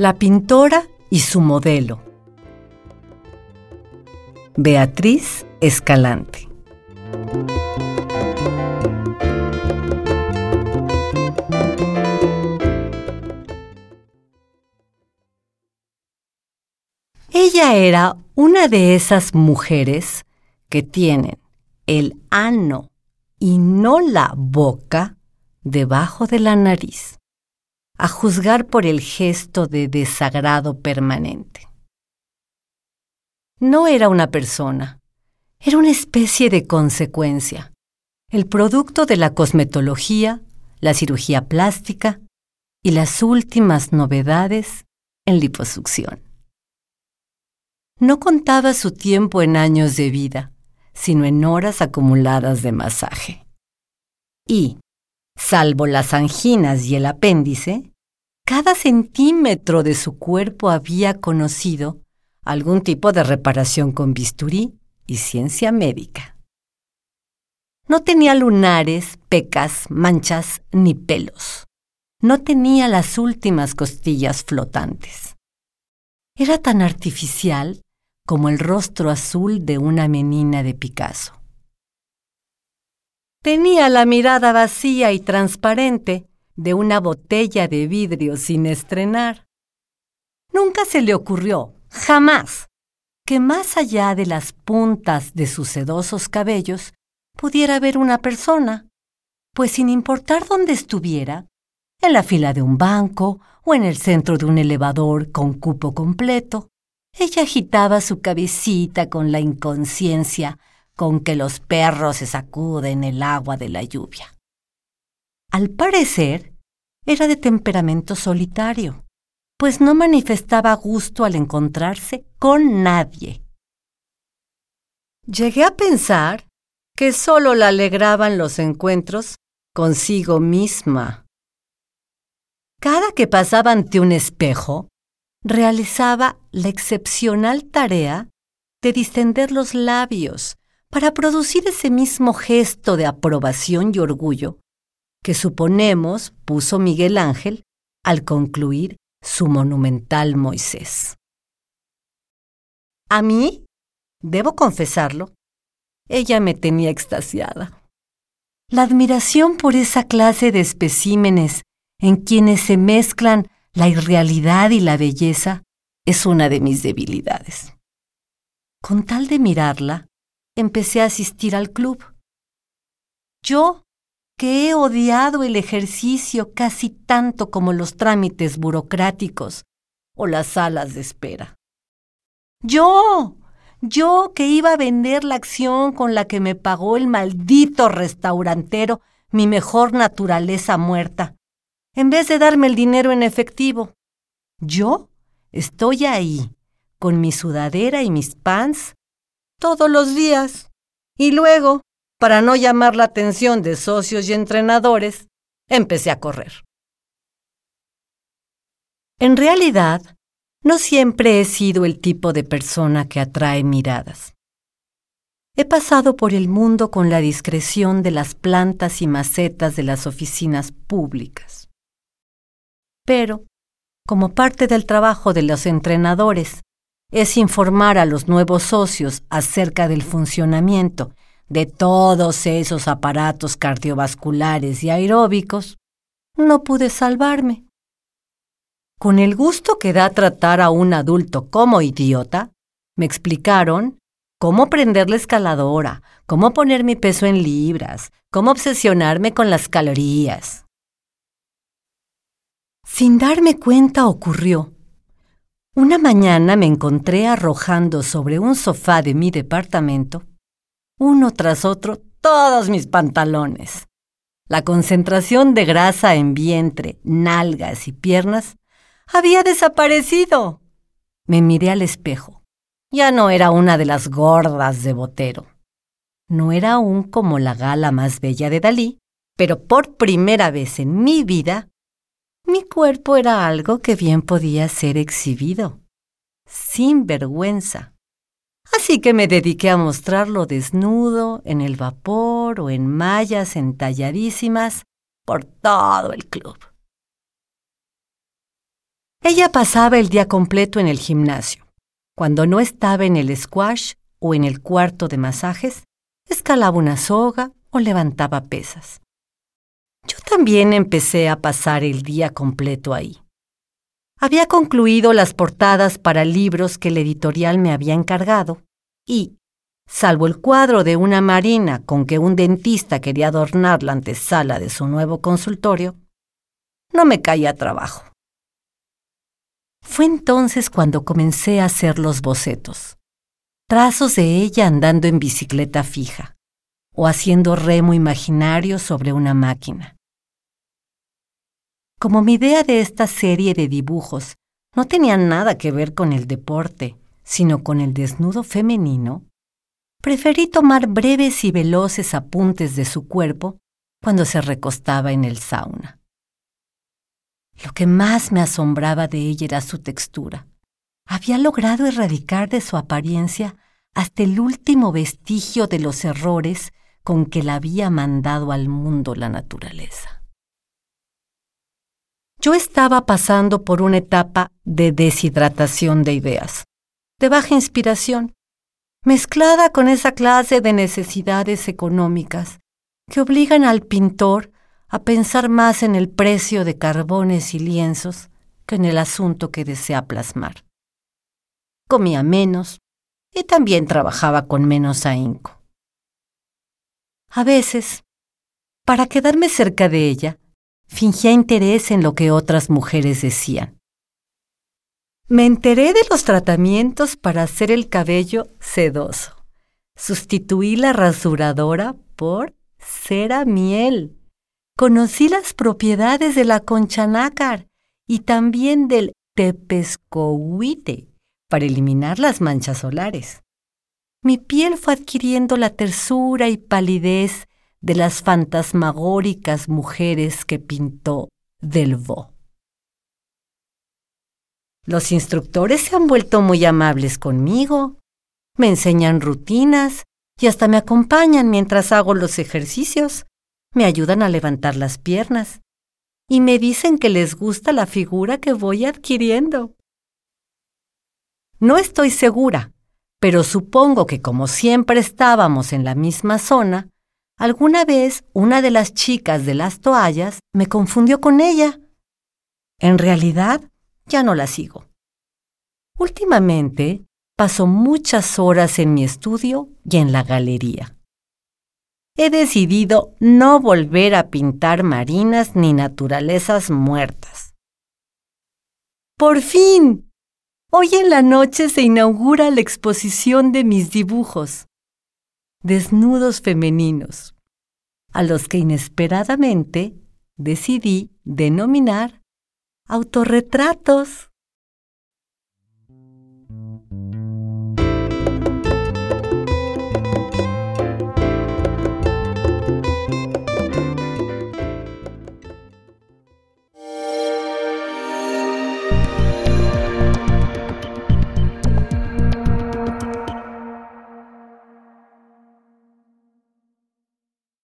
La pintora y su modelo. Beatriz Escalante. Ella era una de esas mujeres que tienen el ano y no la boca debajo de la nariz, a juzgar por el gesto de desagrado permanente. No era una persona, era una especie de consecuencia, el producto de la cosmetología, la cirugía plástica y las últimas novedades en liposucción. No contaba su tiempo en años de vida, sino en horas acumuladas de masaje. Y, salvo las anginas y el apéndice, cada centímetro de su cuerpo había conocido algún tipo de reparación con bisturí y ciencia médica. No tenía lunares, pecas, manchas ni pelos. No tenía las últimas costillas flotantes. Era tan artificial como el rostro azul de una menina de Picasso. Tenía la mirada vacía y transparente de una botella de vidrio sin estrenar. Nunca se le ocurrió, jamás, que más allá de las puntas de sus sedosos cabellos pudiera ver una persona, pues sin importar dónde estuviera, en la fila de un banco o en el centro de un elevador con cupo completo, ella agitaba su cabecita con la inconsciencia con que los perros se sacuden el agua de la lluvia. Al parecer, era de temperamento solitario, pues no manifestaba gusto al encontrarse con nadie. Llegué a pensar que solo la alegraban los encuentros consigo misma. Cada que pasaba ante un espejo, realizaba la excepcional tarea de distender los labios para producir ese mismo gesto de aprobación y orgullo que suponemos puso Miguel Ángel al concluir su monumental Moisés. A mí, debo confesarlo, ella me tenía extasiada. La admiración por esa clase de especímenes en quienes se mezclan la irrealidad y la belleza es una de mis debilidades. Con tal de mirarla, empecé a asistir al club. Yo, que he odiado el ejercicio casi tanto como los trámites burocráticos o las salas de espera. Yo, yo que iba a vender la acción con la que me pagó el maldito restaurantero mi mejor naturaleza muerta, en vez de darme el dinero en efectivo. Yo estoy ahí, con mi sudadera y mis pants, todos los días. Y luego, para no llamar la atención de socios y entrenadores, empecé a correr. En realidad, no siempre he sido el tipo de persona que atrae miradas. He pasado por el mundo con la discreción de las plantas y macetas de las oficinas públicas. Pero, como parte del trabajo de los entrenadores, es informar a los nuevos socios acerca del funcionamiento de todos esos aparatos cardiovasculares y aeróbicos, no pude salvarme. Con el gusto que da tratar a un adulto como idiota, me explicaron cómo prender la escaladora, cómo poner mi peso en libras, cómo obsesionarme con las calorías. Sin darme cuenta ocurrió. Una mañana me encontré arrojando sobre un sofá de mi departamento, uno tras otro, todos mis pantalones. La concentración de grasa en vientre, nalgas y piernas había desaparecido. Me miré al espejo. Ya no era una de las gordas de Botero. No era aún como la gala más bella de Dalí, pero por primera vez en mi vida mi cuerpo era algo que bien podía ser exhibido, sin vergüenza. Así que me dediqué a mostrarlo desnudo, en el vapor o en mallas entalladísimas por todo el club. Ella pasaba el día completo en el gimnasio. Cuando no estaba en el squash o en el cuarto de masajes, escalaba una soga o levantaba pesas. Yo también empecé a pasar el día completo ahí. Había concluido las portadas para libros que el editorial me había encargado y, salvo el cuadro de una marina con que un dentista quería adornar la antesala de su nuevo consultorio, no me caía trabajo. Fue entonces cuando comencé a hacer los bocetos, trazos de ella andando en bicicleta fija o haciendo remo imaginario sobre una máquina. Como mi idea de esta serie de dibujos no tenía nada que ver con el deporte, sino con el desnudo femenino, preferí tomar breves y veloces apuntes de su cuerpo cuando se recostaba en el sauna. Lo que más me asombraba de ella era su textura. Había logrado erradicar de su apariencia hasta el último vestigio de los errores con que la había mandado al mundo la naturaleza. Yo estaba pasando por una etapa de deshidratación de ideas, de baja inspiración, mezclada con esa clase de necesidades económicas que obligan al pintor a pensar más en el precio de carbones y lienzos que en el asunto que desea plasmar. Comía menos y también trabajaba con menos ahínco. A veces, para quedarme cerca de ella, fingía interés en lo que otras mujeres decían. Me enteré de los tratamientos para hacer el cabello sedoso. Sustituí la rasuradora por cera miel. Conocí las propiedades de la concha nácar y también del tepescohuite para eliminar las manchas solares mi piel fue adquiriendo la tersura y palidez de las fantasmagóricas mujeres que pintó Delvaux. Los instructores se han vuelto muy amables conmigo, me enseñan rutinas y hasta me acompañan mientras hago los ejercicios, me ayudan a levantar las piernas y me dicen que les gusta la figura que voy adquiriendo. No estoy segura pero supongo que como siempre estábamos en la misma zona, alguna vez una de las chicas de las toallas me confundió con ella. En realidad, ya no la sigo. Últimamente, paso muchas horas en mi estudio y en la galería. He decidido no volver a pintar marinas ni naturalezas muertas. Por fin, Hoy en la noche se inaugura la exposición de mis dibujos, desnudos femeninos, a los que inesperadamente decidí denominar autorretratos.